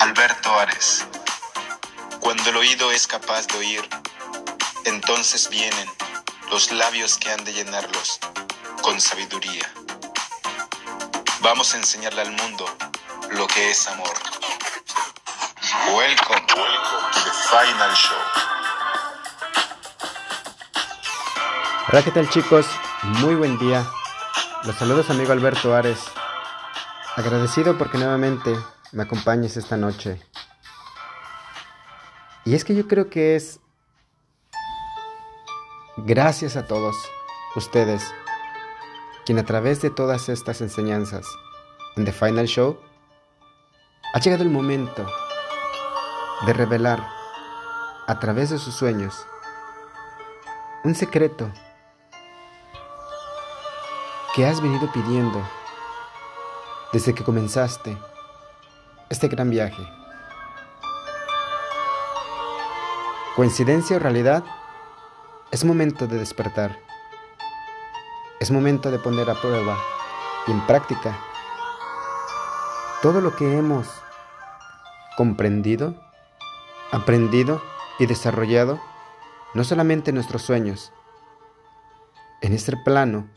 Alberto Ares. Cuando el oído es capaz de oír, entonces vienen los labios que han de llenarlos con sabiduría. Vamos a enseñarle al mundo lo que es amor. Welcome, welcome to the final show. Hola, ¿qué tal chicos? Muy buen día. Los saludos amigo Alberto Ares. Agradecido porque nuevamente me acompañes esta noche. Y es que yo creo que es gracias a todos ustedes quien a través de todas estas enseñanzas en The Final Show ha llegado el momento de revelar a través de sus sueños un secreto que has venido pidiendo desde que comenzaste este gran viaje. Coincidencia o realidad, es momento de despertar. Es momento de poner a prueba y en práctica todo lo que hemos comprendido, aprendido y desarrollado, no solamente en nuestros sueños, en este plano,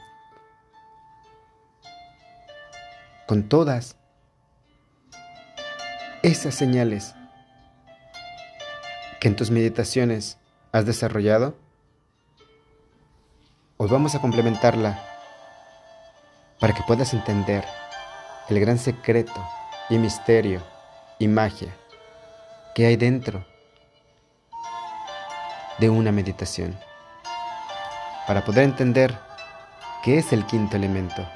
con todas esas señales que en tus meditaciones has desarrollado, hoy vamos a complementarla para que puedas entender el gran secreto y misterio y magia que hay dentro de una meditación. Para poder entender qué es el quinto elemento.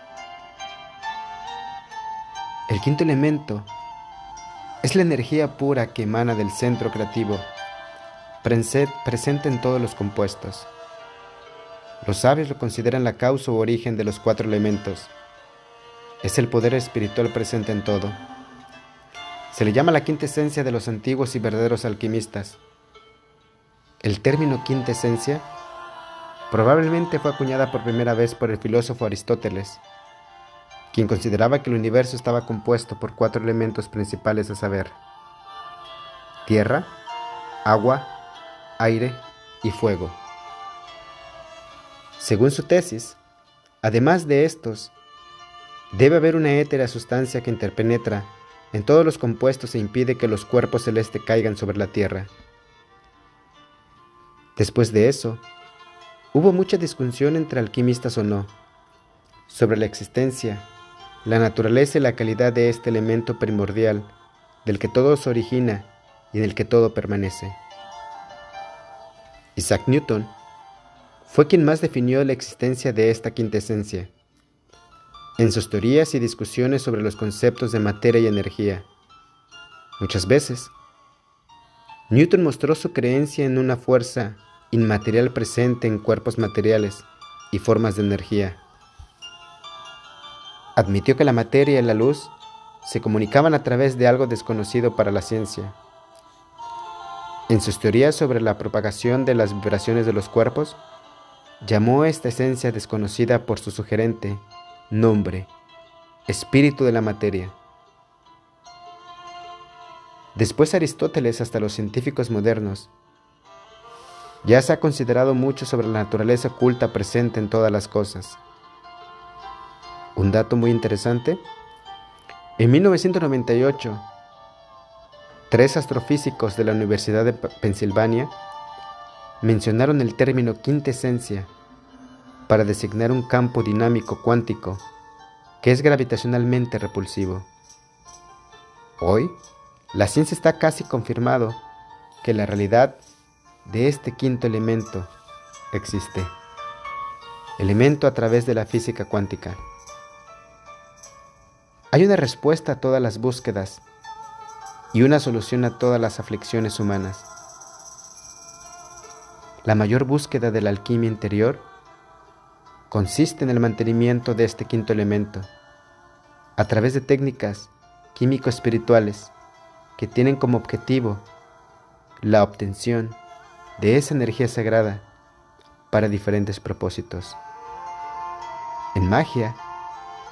El quinto elemento es la energía pura que emana del centro creativo, presente en todos los compuestos. Los sabios lo consideran la causa o origen de los cuatro elementos. Es el poder espiritual presente en todo. Se le llama la quinta esencia de los antiguos y verdaderos alquimistas. El término quinta esencia probablemente fue acuñada por primera vez por el filósofo Aristóteles, quien consideraba que el universo estaba compuesto por cuatro elementos principales a saber, tierra, agua, aire y fuego. Según su tesis, además de estos, debe haber una étera sustancia que interpenetra en todos los compuestos e impide que los cuerpos celestes caigan sobre la tierra. Después de eso, hubo mucha discusión entre alquimistas o no sobre la existencia la naturaleza y la calidad de este elemento primordial, del que todo se origina y en el que todo permanece. Isaac Newton fue quien más definió la existencia de esta quintesencia, en sus teorías y discusiones sobre los conceptos de materia y energía. Muchas veces, Newton mostró su creencia en una fuerza inmaterial presente en cuerpos materiales y formas de energía. Admitió que la materia y la luz se comunicaban a través de algo desconocido para la ciencia. En sus teorías sobre la propagación de las vibraciones de los cuerpos, llamó a esta esencia desconocida por su sugerente nombre, espíritu de la materia. Después Aristóteles hasta los científicos modernos, ya se ha considerado mucho sobre la naturaleza oculta presente en todas las cosas. Un dato muy interesante. En 1998, tres astrofísicos de la Universidad de Pensilvania mencionaron el término quintesencia para designar un campo dinámico cuántico que es gravitacionalmente repulsivo. Hoy, la ciencia está casi confirmado que la realidad de este quinto elemento existe. Elemento a través de la física cuántica. Hay una respuesta a todas las búsquedas y una solución a todas las aflicciones humanas. La mayor búsqueda de la alquimia interior consiste en el mantenimiento de este quinto elemento a través de técnicas químico-espirituales que tienen como objetivo la obtención de esa energía sagrada para diferentes propósitos. En magia,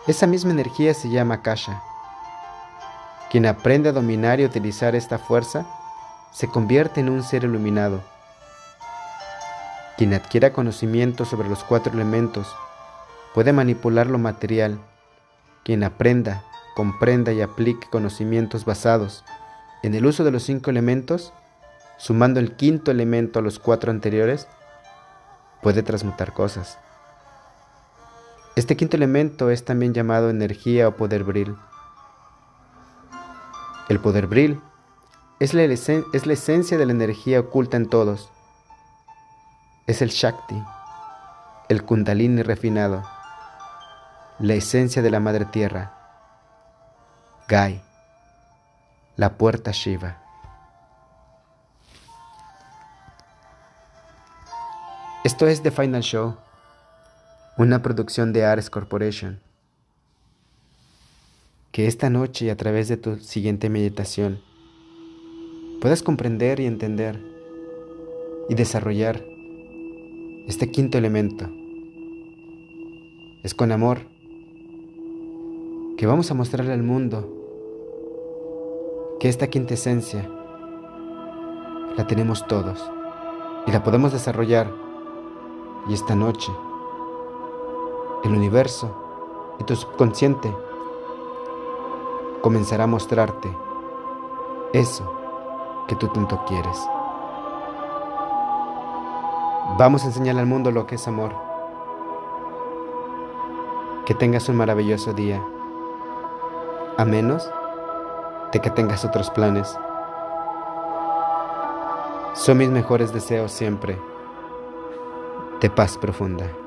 esa misma energía se llama Kasha. Quien aprende a dominar y utilizar esta fuerza se convierte en un ser iluminado. Quien adquiera conocimiento sobre los cuatro elementos puede manipular lo material. Quien aprenda, comprenda y aplique conocimientos basados en el uso de los cinco elementos, sumando el quinto elemento a los cuatro anteriores, puede transmutar cosas. Este quinto elemento es también llamado energía o poder bril. El poder bril es la, es la esencia de la energía oculta en todos. Es el Shakti, el Kundalini refinado, la esencia de la Madre Tierra, Gai, la puerta Shiva. Esto es The Final Show, una producción de Ares Corporation. Que esta noche y a través de tu siguiente meditación puedas comprender y entender y desarrollar este quinto elemento. Es con amor que vamos a mostrarle al mundo que esta quinta esencia la tenemos todos y la podemos desarrollar y esta noche, el universo y tu subconsciente comenzará a mostrarte eso que tú tanto quieres. Vamos a enseñarle al mundo lo que es amor. Que tengas un maravilloso día. A menos de que tengas otros planes. Son mis mejores deseos siempre de paz profunda.